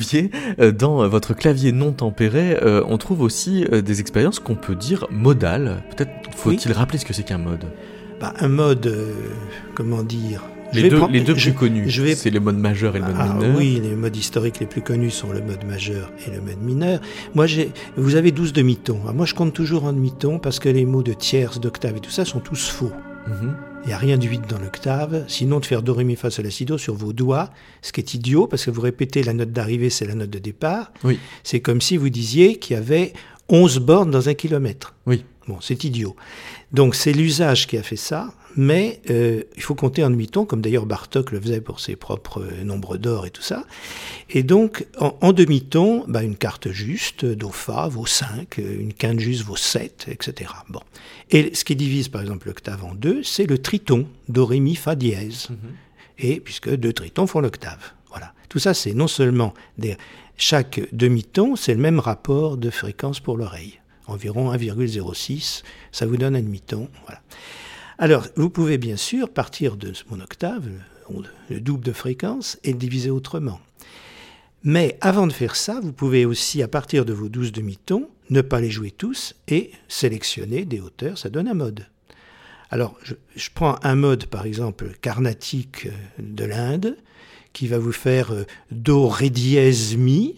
Speaker 1: Louvier, euh, dans votre clavier non tempéré, euh, on trouve aussi euh, des expériences qu'on peut dire modales. Peut-être faut-il rappeler ce que c'est qu'un mode
Speaker 2: bah, Un mode, comment dire?
Speaker 1: Les deux, les deux plus connus, c'est le mode majeur et le mode ah, mineur.
Speaker 2: Oui, les modes historiques les plus connus sont le mode majeur et le mode mineur. Moi, j'ai, vous avez 12 demi-tons. Moi, je compte toujours en demi-ton parce que les mots de tierce, d'octave et tout ça sont tous faux. Mhm. Il n'y a rien de 8 dans l'octave, sinon de faire Do, Ré, Mi, Fa, Sol, La, Si, Do sur vos doigts, ce qui est idiot, parce que vous répétez la note d'arrivée, c'est la note de départ.
Speaker 1: Oui.
Speaker 2: C'est comme si vous disiez qu'il y avait 11 bornes dans un kilomètre.
Speaker 1: Oui.
Speaker 2: Bon, c'est idiot. Donc c'est l'usage qui a fait ça. Mais euh, il faut compter en demi-ton, comme d'ailleurs Bartok le faisait pour ses propres euh, nombres d'or et tout ça. Et donc, en, demi-ton, bah, une carte juste, do fa vaut 5, une quinte juste vaut 7, etc. Bon. Et ce qui divise par exemple l'octave en deux, c'est le triton, do, ré, mi, fa dièse. Mm-hmm. Et puisque deux tritons font l'octave. Voilà. Tout ça, c'est non seulement des... chaque demi-ton, c'est le même rapport de fréquence pour l'oreille environ 1,06, ça vous donne un demi-ton. Voilà. Alors, vous pouvez bien sûr partir de mon octave, le double de fréquence, et le diviser autrement. Mais avant de faire ça, vous pouvez aussi, à partir de vos 12 demi-tons, ne pas les jouer tous et sélectionner des hauteurs, ça donne un mode. Alors, je, prends un mode, par exemple, carnatique euh, de l'Inde, qui va vous faire euh, Do, Ré dièse, Mi,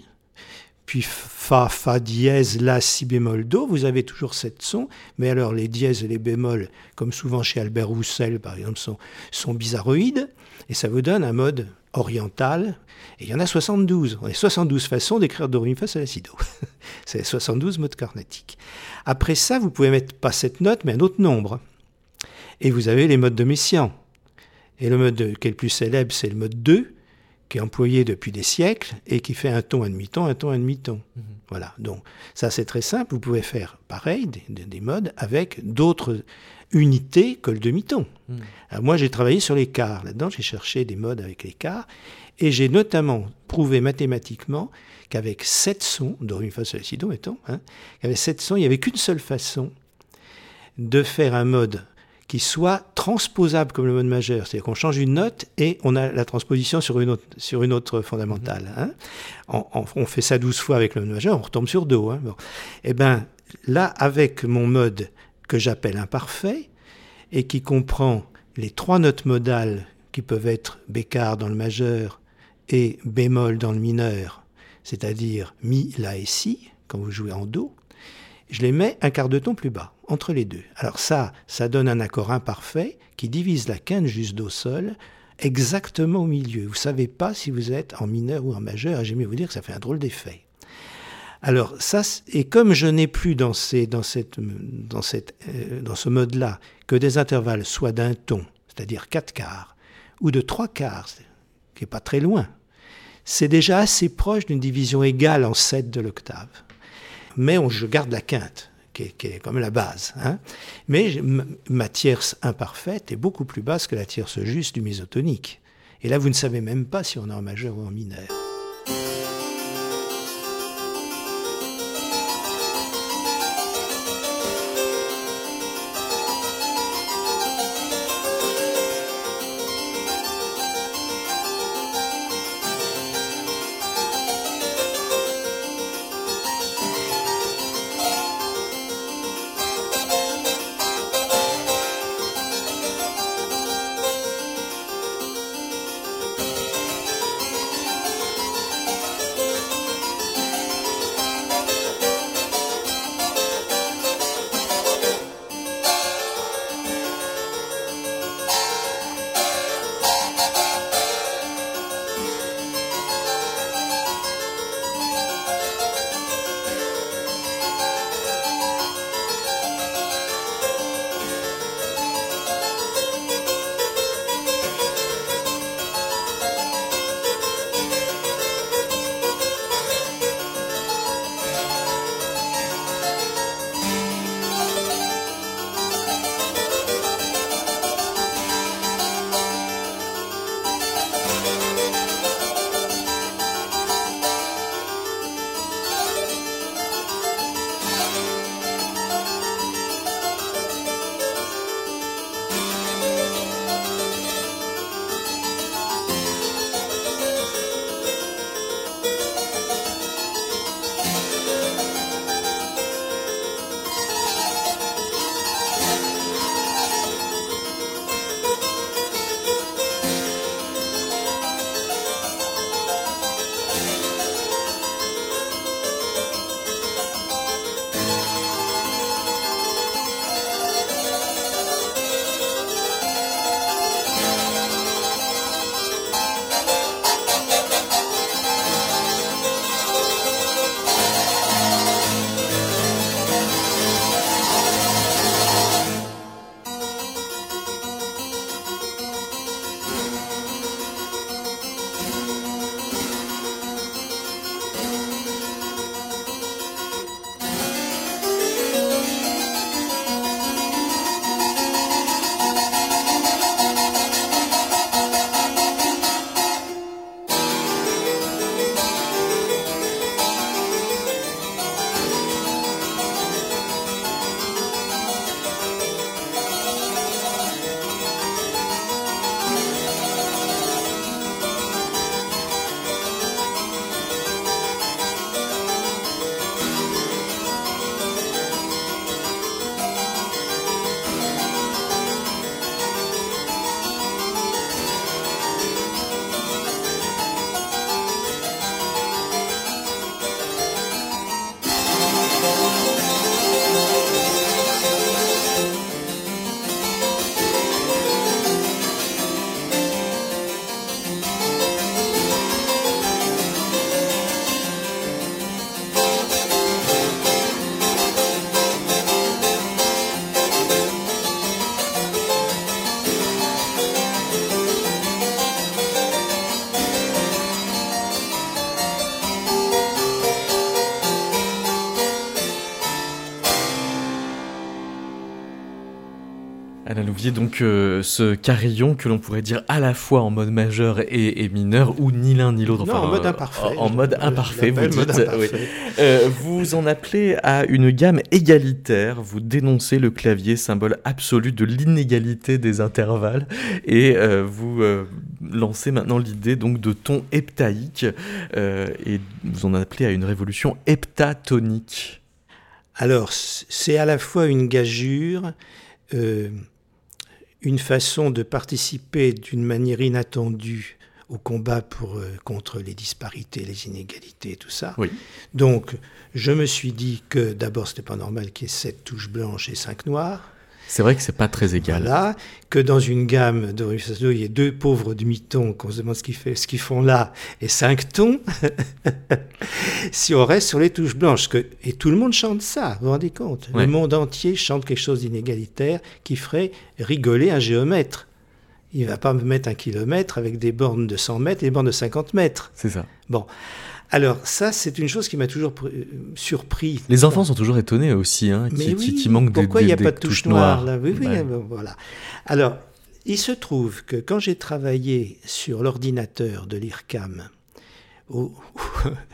Speaker 2: puis Fa, Fa dièse, La, Si bémol, Do, vous avez toujours sept sons, mais alors les dièses et les bémols, comme souvent chez Albert Roussel par exemple, sont, sont bizarroïdes, et ça vous donne un mode oriental, et il y en a 72. On a 72 façons d'écrire Do, Ré, Fa, Sol, La, Si, Do. C'est 72 modes carnatiques. Après ça, vous pouvez mettre pas cette note, mais un autre nombre. Et vous avez les modes de Messiaen. Et le mode qui est le plus célèbre, c'est le mode 2, qui est employé depuis des siècles et qui fait un ton, un demi-ton, un ton, un demi-ton. Mhm. Voilà. Donc, ça, c'est très simple. Vous pouvez faire pareil, des, modes avec d'autres unités que le demi-ton. Mhm. moi, j'ai travaillé sur les quarts. Là-dedans, j'ai cherché des modes avec les quarts. Et j'ai notamment prouvé mathématiquement qu'avec sept sons, do, ré, fa, sol, si, do, mettons, hein, qu'avec sept sons, il n'y avait qu'une seule façon de faire un mode qui soit transposable comme le mode majeur. C'est-à-dire qu'on change une note et on a la transposition sur une autre, sur une autre fondamentale. Hein. On, fait ça 12 fois avec le mode majeur, on retombe sur Do. Hein. Bon. Eh bien, là, avec mon mode que j'appelle imparfait, et qui comprend les trois notes modales qui peuvent être bécard dans le majeur et bémol dans le mineur, c'est-à-dire mi, la et si, quand vous jouez en do, je les mets un quart de ton plus bas, entre les deux. Alors ça, ça donne un accord imparfait qui divise la quinte juste do sol exactement au milieu. Vous ne savez pas si vous êtes en mineur ou en majeur, et j'aime vous dire que ça fait un drôle d'effet. Alors ça, et comme je n'ai plus dans, euh, ce mode-là que des intervalles soit d'un ton, c'est-à-dire quatre quarts, ou de trois quarts, qui n'est pas très loin, c'est déjà assez proche d'une division égale en 7 de l'octave mais je garde la quinte, qui est, comme la base. Hein. Mais ma tierce imparfaite est beaucoup plus basse que la tierce juste du mésotonique. Et là, vous ne savez même pas si on est en majeur ou en mineur.
Speaker 1: Donc euh, ce carillon que l'on pourrait dire à la fois en mode majeur et, mineur, ou ni l'un ni l'autre.
Speaker 2: Enfin, en mode imparfait.
Speaker 1: En, mode imparfait, vous dites. Euh, vous en appelez à une gamme égalitaire, vous dénoncez le clavier, symbole absolu de l'inégalité des intervalles, et euh, vous lancez maintenant l'idée donc de ton heptaïque, et vous en appelez à une révolution heptatonique.
Speaker 2: Alors, c'est à la fois une gageure, euh, une façon de participer d'une manière inattendue au combat pour, euh, contre les disparités, les inégalités, tout ça. Donc, je me suis dit que d'abord, c'était pas normal qu'il y ait sept touches blanches et cinq noires.
Speaker 1: C'est vrai que c'est pas très égal.
Speaker 2: Voilà, que dans une gamme de il y ait deux pauvres demi-tons, qu'on se demande ce qu'ils, ce qu'ils font là, et cinq tons, si on reste sur les touches blanches, que, et tout le monde chante ça, vous vous rendez compte? Le monde entier chante quelque chose d'inégalitaire qui ferait rigoler un géomètre. Il va pas me mettre un kilomètre avec des bornes de 100 mètres et des bornes de 50 mètres.
Speaker 1: C'est ça.
Speaker 2: Bon. Alors ça, c'est une chose qui m'a toujours euh, surpris.
Speaker 1: Les enfants sont toujours étonnés aussi, hein, qui, qui, manquent
Speaker 2: pourquoi il
Speaker 1: n'y
Speaker 2: a pas de touche noire, là? Oui, oui, voilà. Alors, il se trouve que quand j'ai travaillé sur l'ordinateur de l'IRCAM,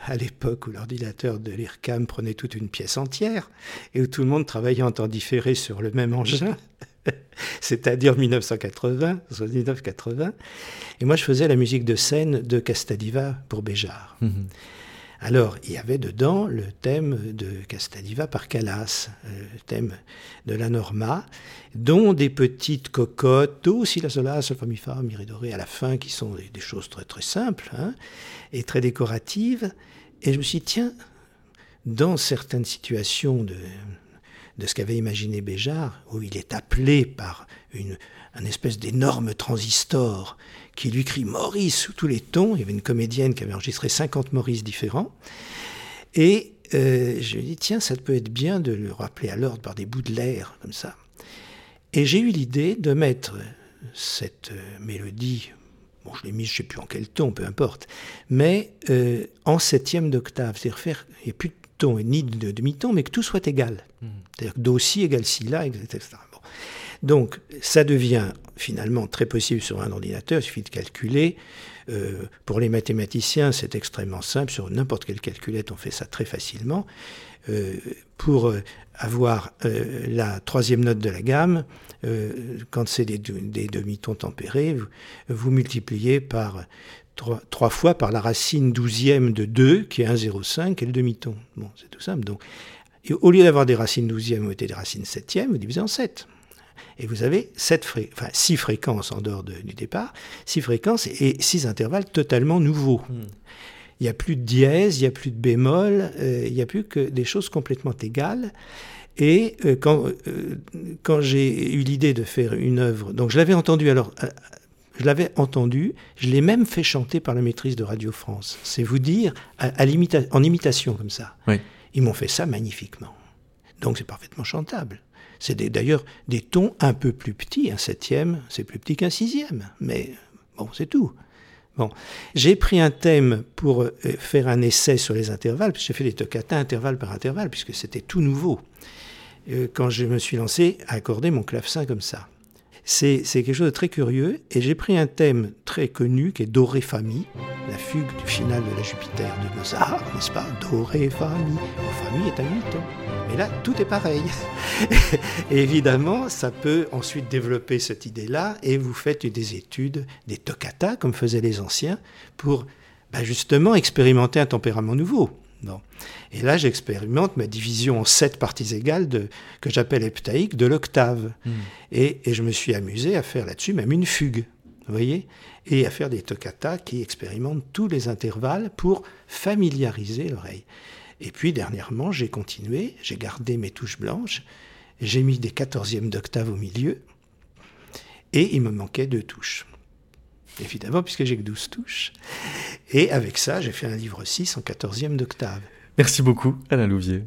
Speaker 2: à l'époque où l'ordinateur de l'IRCAM prenait toute une pièce entière et où tout le monde travaillait en temps différé sur le même engin, c'est-à-dire 1980, 79-80. Et moi, je faisais la musique de scène de Castadiva pour Béjart. Mhm. Alors, il y avait dedans le thème de Castadiva par Calas, euh, le thème de la Norma, dont des petites cocottes, do, si la sola, sol, fa, mi, fa, mi, ré, à la fin, qui sont des, choses très très simples hein, et très décoratives. Et je me suis dit, tiens, dans certaines situations de, de ce qu'avait imaginé Béjart, où il est appelé par une, un espèce d'énorme transistor qui lui crie Maurice sous tous les tons. Il y avait une comédienne qui avait enregistré 50 Maurice différents. Et euh, je lui ai dit, tiens, ça peut être bien de le rappeler à l'ordre par des bouts de l'air, comme ça. Et j'ai eu l'idée de mettre cette euh, mélodie, bon, je l'ai mise, je ne sais plus en quel ton, peu importe, mais euh, en septième d'octave, c'est-à-dire faire, il a plus ton et ni de demi-ton, mais que tout soit égal. Hmm. C'est-à-dire que Do si égale si là, etc. Donc, ça devient finalement très possible sur un ordinateur, il suffit de calculer. Euh, pour les mathématiciens, c'est extrêmement simple. Sur n'importe quelle calculette, on fait ça très facilement. Euh, pour euh, avoir la troisième note de la gamme, quand c'est des, demi-tons tempérés, vous, multipliez par trois, fois par la racine douzième de 2, qui est 1,05, et le demi-ton. Bon, c'est tout simple. Donc, au lieu d'avoir des racines douzièmes, vous mettez des racines septièmes, vous divisez en 7. Et vous avez sept enfin, six fréquences en dehors du départ, six fréquences et six intervalles totalement nouveaux. Hmm. Il n'y a plus de dièse, il n'y a plus de bémol, euh, il n'y a plus que des choses complètement égales. Et euh, quand, euh, quand j'ai eu l'idée de faire une œuvre, donc je l'avais entendu alors, je l'avais entendu, je l'ai même fait chanter par la maîtrise de Radio France. C'est vous dire, à, en imitation comme ça. Ils m'ont fait ça magnifiquement. Donc c'est parfaitement chantable. C'est d'ailleurs des tons un peu plus petits. Un septième, c'est plus petit qu'un sixième. Mais bon, c'est tout. Bon, j'ai pris un thème pour euh, faire un essai sur les intervalles, j'ai fait des toccata intervalle par intervalle, puisque c'était tout nouveau. Euh, quand je me suis lancé à accorder mon clavecin comme ça. C'est quelque chose de très curieux, et j'ai pris un thème très connu qui est Doré Famille, la fugue du final de la Jupiter de Mozart, n'est-ce pas? Doré Famille. Famille est à 8 ans. Mais là, tout est pareil. évidemment, ça peut ensuite développer cette idée-là, et vous faites des études, des toccata, comme faisaient les anciens, pour bah, justement expérimenter un tempérament nouveau. Et là, j'expérimente ma division en sept parties égales de, que j'appelle heptaïque de l'octave. Hmm. Et, je me suis amusé à faire là-dessus même une fugue, vous voyez Et à faire des toccata qui expérimentent tous les intervalles pour familiariser l'oreille. Et puis, dernièrement, j'ai continué, j'ai gardé mes touches blanches, j'ai mis des quatorzièmes d'octave au milieu, et il me manquait deux touches évidemment, puisque j'ai que 12 touches. Et avec ça, j'ai fait un livre 6 en 14e d'octave.
Speaker 1: Merci beaucoup, Alain Louvier.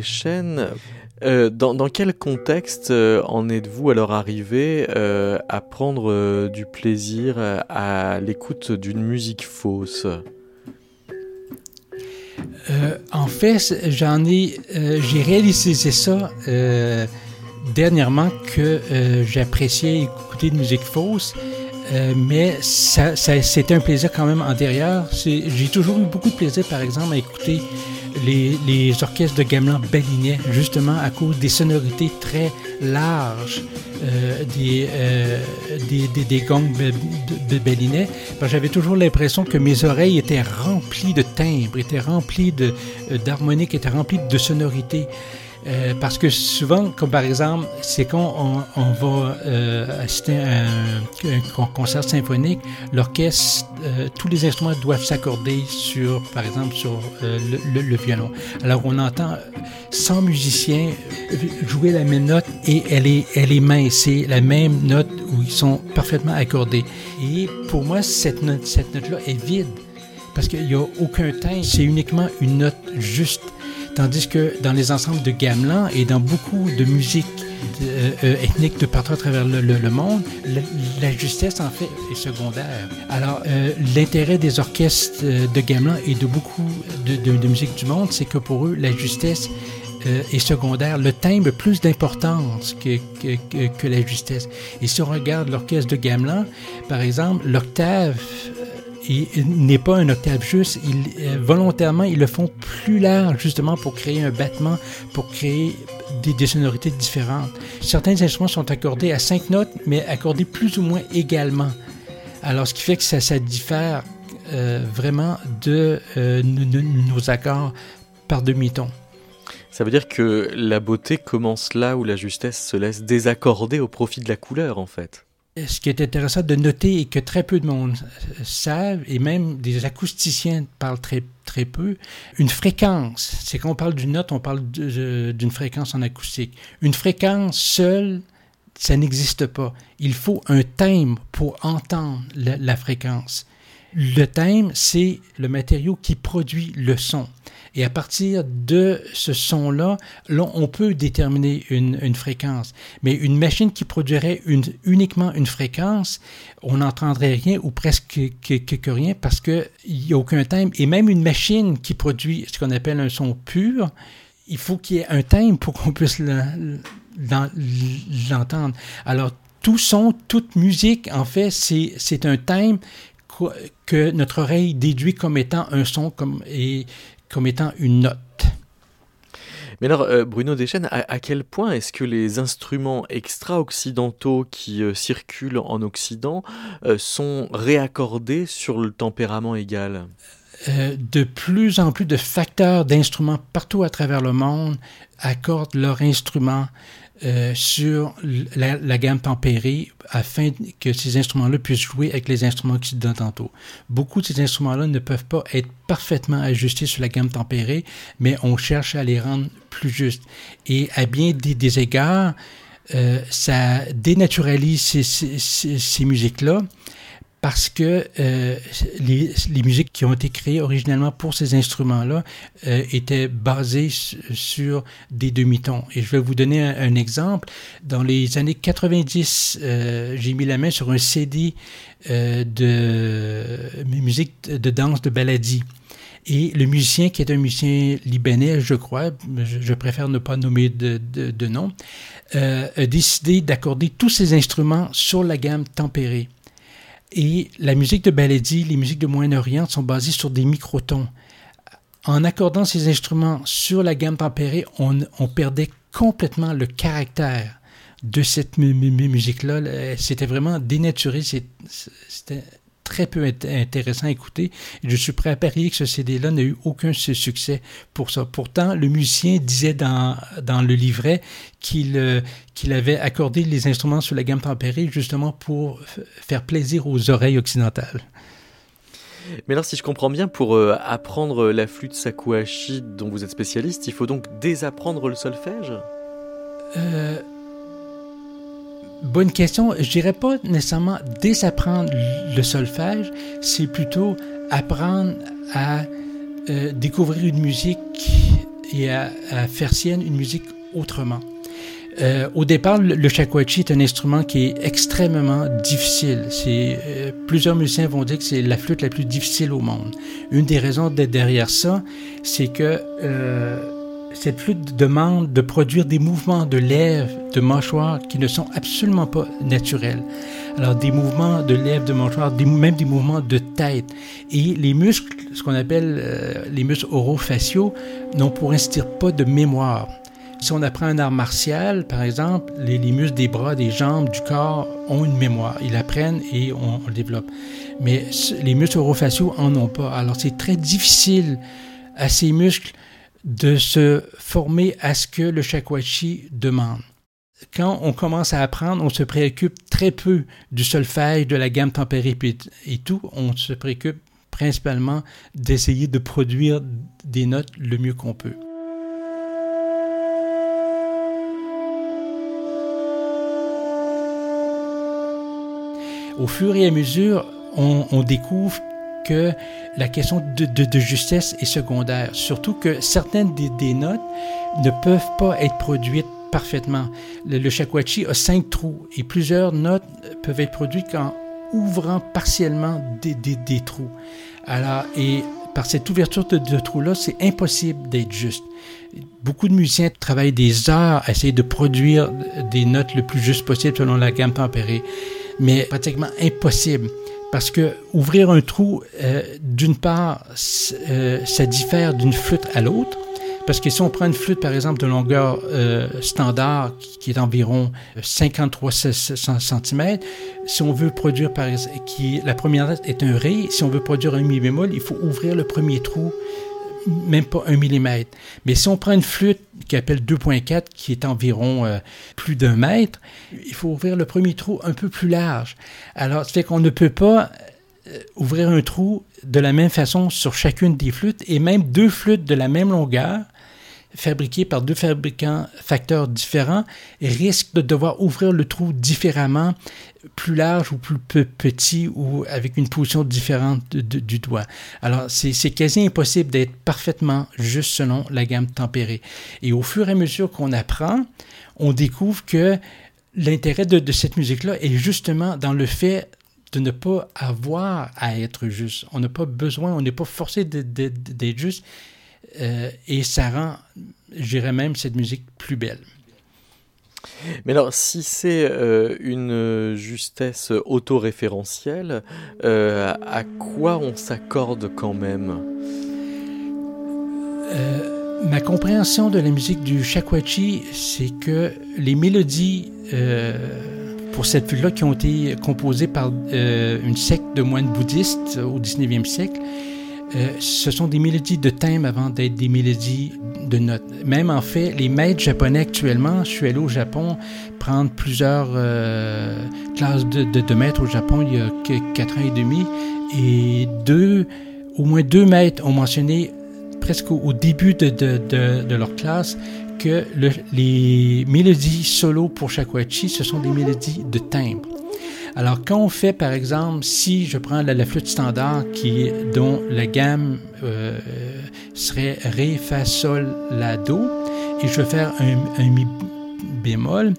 Speaker 1: Deschênes, euh, dans, quel contexte euh, en êtes-vous alors arrivé euh, à prendre du plaisir à, l'écoute d'une musique fausse?
Speaker 4: En fait, j'en ai, j'ai réalisé ça dernièrement que j'appréciais écouter de musique fausse. mais ça c'était un plaisir quand même antérieur. J'ai toujours eu beaucoup de plaisir, par exemple, à écouter les, orchestres de gamelan balinaient justement à cause des sonorités très larges euh, des, euh, des, des, des, gongs de J'avais toujours l'impression que mes oreilles étaient remplies de timbres, étaient remplies euh, d'harmoniques, étaient remplies de sonorités. Euh, parce que souvent, comme par exemple, c'est quand on, va euh, assister à un, concert symphonique, l'orchestre, euh, tous les instruments doivent s'accorder sur, par exemple, sur euh, le, violon. Alors on entend 100 musiciens jouer la même note et elle est, elle est mince, c'est la même note où ils sont parfaitement accordés. Et pour moi, cette note, cette note-là est vide parce qu'il n'y a aucun temps, c'est uniquement une note juste. Tandis que dans les ensembles de gamelan et dans beaucoup de musiques euh, euh, ethniques de partout à travers le, monde, la, justesse en fait est secondaire. Alors euh, l'intérêt des orchestres de gamelan et de beaucoup de, de, musique du monde, c'est que pour eux, la justesse est secondaire. Le timbre plus d'importance que, que, que, la justesse. Et si on regarde l'orchestre de gamelan, par exemple, l'octave n'est pas un octave juste. Euh, volontairement, ils le font plus large justement pour créer un battement, pour créer des, sonorités différentes. Certains instruments sont accordés à cinq notes, mais accordés plus ou moins également. Alors, ce qui fait que ça, ça diffère euh, vraiment de euh, nos accords par demi-ton.
Speaker 1: Ça veut dire que la beauté commence là où la justesse se laisse désaccorder au profit de la couleur, en fait
Speaker 4: ce qui est intéressant de noter et que très peu de monde savent, et même des acousticiens parlent très, très peu, une fréquence. C'est quand on parle d'une note, on parle d'une fréquence en acoustique. Une fréquence seule, ça n'existe pas. Il faut un timbre pour entendre la fréquence. Le thème, c'est le matériau qui produit le son. Et à partir de ce son-là, là, on peut déterminer une, fréquence. Mais une machine qui produirait uniquement une fréquence, on n'entendrait rien ou presque que, que, rien parce qu'il n'y a aucun thème. Et même une machine qui produit ce qu'on appelle un son pur, il faut qu'il y ait un thème pour qu'on puisse l'entendre. Alors, tout son, toute musique, en fait, c'est un thème que notre oreille déduit comme étant un son comme, et comme étant une note.
Speaker 1: Mais alors, euh, Bruno Deschênes, à, quel point est-ce que les instruments extra-occidentaux qui euh, circulent en Occident euh, sont réaccordés sur le tempérament égal?
Speaker 4: De plus en plus de facteurs d'instruments partout à travers le monde accordent leur instrument euh, sur la, gamme tempérée afin que ces instruments-là puissent jouer avec les instruments occidentaux. Beaucoup de ces instruments-là ne peuvent pas être parfaitement ajustés sur la gamme tempérée, mais on cherche à les rendre plus justes. Et à bien des, égards, euh, ça dénaturalise ces, ces musiques-là parce que euh, les, les, musiques qui ont été créées originellement pour ces instruments-là euh, étaient basées sur des demi-tons. Et je vais vous donner un, exemple. Dans les années 90, euh, j'ai mis la main sur un CD euh, de musique de danse de baladie. Et le musicien, qui est un musicien libanais, je crois, je, je préfère ne pas nommer de, de, de nom, euh, a décidé d'accorder tous ses instruments sur la gamme tempérée. Et la musique de Baladi, les musiques de Moyen-Orient sont basées sur des microtons. En accordant ces instruments sur la gamme tempérée, on, on perdait complètement le caractère de cette musique-là. C'était vraiment dénaturé. C'était très peu intéressant à écouter. je suis prêt à parier que ce CD-là n'a eu aucun succès pour ça. Pourtant, le musicien disait dans, dans le livret qu'il euh, qu'il avait accordé les instruments sur la gamme tempérée justement pour faire plaisir aux oreilles occidentales.
Speaker 1: Mais alors, si je comprends bien, pour euh, apprendre la flûte sakuhachi dont vous êtes spécialiste, il faut donc désapprendre le solfège?
Speaker 4: Euh, Bonne question. Je dirais pas nécessairement désapprendre le solfège, c'est plutôt apprendre à euh, découvrir une musique et à, faire sienne une musique autrement. Euh, au départ, le, le shakuhachi est un instrument qui est extrêmement difficile. C'est euh, plusieurs musiciens vont dire que c'est la flûte la plus difficile au monde. Une des raisons d'être derrière ça, c'est que euh, cette flûte demande de produire des mouvements de lèvres, de mâchoire qui ne sont absolument pas naturels. Alors des mouvements de lèvres, de mâchoire, même des mouvements de tête. Et les muscles, ce qu'on appelle euh, les muscles orofaciaux, n'ont pour ainsi dire pas de mémoire. Si on apprend un art martial, par exemple, les, muscles des bras, des jambes, du corps ont une mémoire. Ils apprennent et on, on le développe. Mais les muscles orofaciaux en ont pas. Alors c'est très difficile à ces muscles de se former à ce que le shakuhachi demande. Quand on commence à apprendre, on se préoccupe très peu du solfège, de la gamme tempérée et tout. On se préoccupe principalement d'essayer de produire des notes le mieux qu'on peut. Au fur et à mesure, on découvre que la question de, justesse est secondaire, surtout que certaines des, notes ne peuvent pas être produites parfaitement. Le, le shakuhachi a cinq trous et plusieurs notes peuvent être produites en ouvrant partiellement des, trous. Alors, et par cette ouverture de, de trous-là, c'est impossible d'être juste. Beaucoup de musiciens travaillent des heures à essayer de produire des notes le plus juste possible selon la gamme tempérée, mais pratiquement impossible. Parce que ouvrir un trou, euh, d'une part, euh, ça diffère d'une flûte à l'autre. Parce que si on prend une flûte, par exemple, de longueur euh, standard, qui, est d'environ 53 cm, si on veut produire, par qui la première note est un ré, si on veut produire un mi bémol, il faut ouvrir le premier trou même pas un millimètre. Mais si on prend une flûte qui appelle 2.4, qui est environ euh, plus d'un mètre, il faut ouvrir le premier trou un peu plus large. Alors, ça fait qu'on ne peut pas euh, ouvrir un trou de la même façon sur chacune des flûtes, et même deux flûtes de la même longueur, fabriquées par deux fabricants facteurs différents, risquent de devoir ouvrir le trou différemment plus large ou plus petit ou avec une position différente du doigt. Alors, c'est quasi impossible d'être parfaitement juste selon la gamme tempérée. Et au fur et à mesure qu'on apprend, on découvre que l'intérêt de, cette musique-là est justement dans le fait de ne pas avoir à être juste. On n'a pas besoin, on n'est pas forcé d'être juste. Euh, et ça rend, je dirais même, cette musique plus belle.
Speaker 1: Mais alors, si c'est euh, une justesse autoréférentielle, euh, à quoi on s'accorde quand même?
Speaker 4: Ma compréhension de la musique du shakuhachi, c'est que les mélodies pour cette flûte-là qui ont été composées par une secte de moines bouddhistes au 19e siècle, euh, ce sont des mélodies de thème avant d'être des mélodies de notes. Même en fait, les maîtres japonais actuellement, je suis allé au Japon prendre plusieurs euh, classes de, de, maîtres au Japon il y a quatre ans et demi, et deux, au moins deux maîtres ont mentionné presque au, début de, de, leur classe que les mélodies solo pour shakuhachi, ce sont des mélodies de timbre. Alors, quand on fait, par exemple, si je prends la, flûte standard qui, dont la gamme euh, serait Ré, Fa, Sol, La, Do, et je veux faire un, Mi bémol,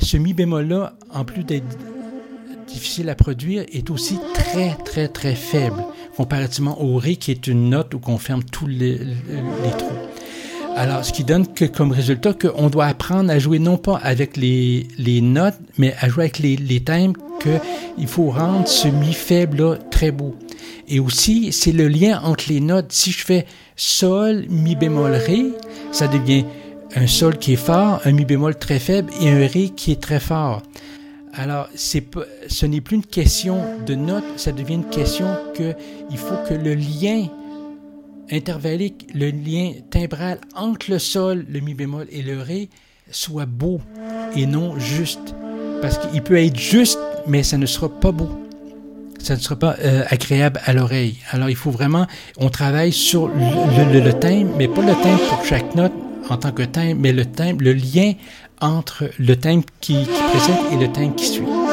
Speaker 4: ce Mi bémol-là, en plus d'être difficile à produire, est aussi très, très, très faible comparativement au Ré qui est une note où on ferme tous les, les trous. Alors, ce qui donne que, comme résultat qu'on doit apprendre à jouer non pas avec les, notes, mais à jouer avec les, les thèmes, qu'il faut rendre ce mi faible-là très beau. Et aussi, c'est le lien entre les notes. Si je fais sol, mi bémol, ré, ça devient un sol qui est fort, un mi bémol très faible et un ré qui est très fort. Alors, ce n'est plus une question de notes, ça devient une question que il faut que le lien intervallique, le lien timbral entre le sol, le mi bémol et le ré soit beau et non juste. Parce qu'il peut être juste, mais ça ne sera pas beau. Ça ne sera pas euh, agréable à l'oreille. Alors il faut vraiment, on travaille sur le, le, thème, mais pas le thème pour chaque note en tant que thème, mais le thème, le lien entre le thème qui, qui précède et le thème qui suit.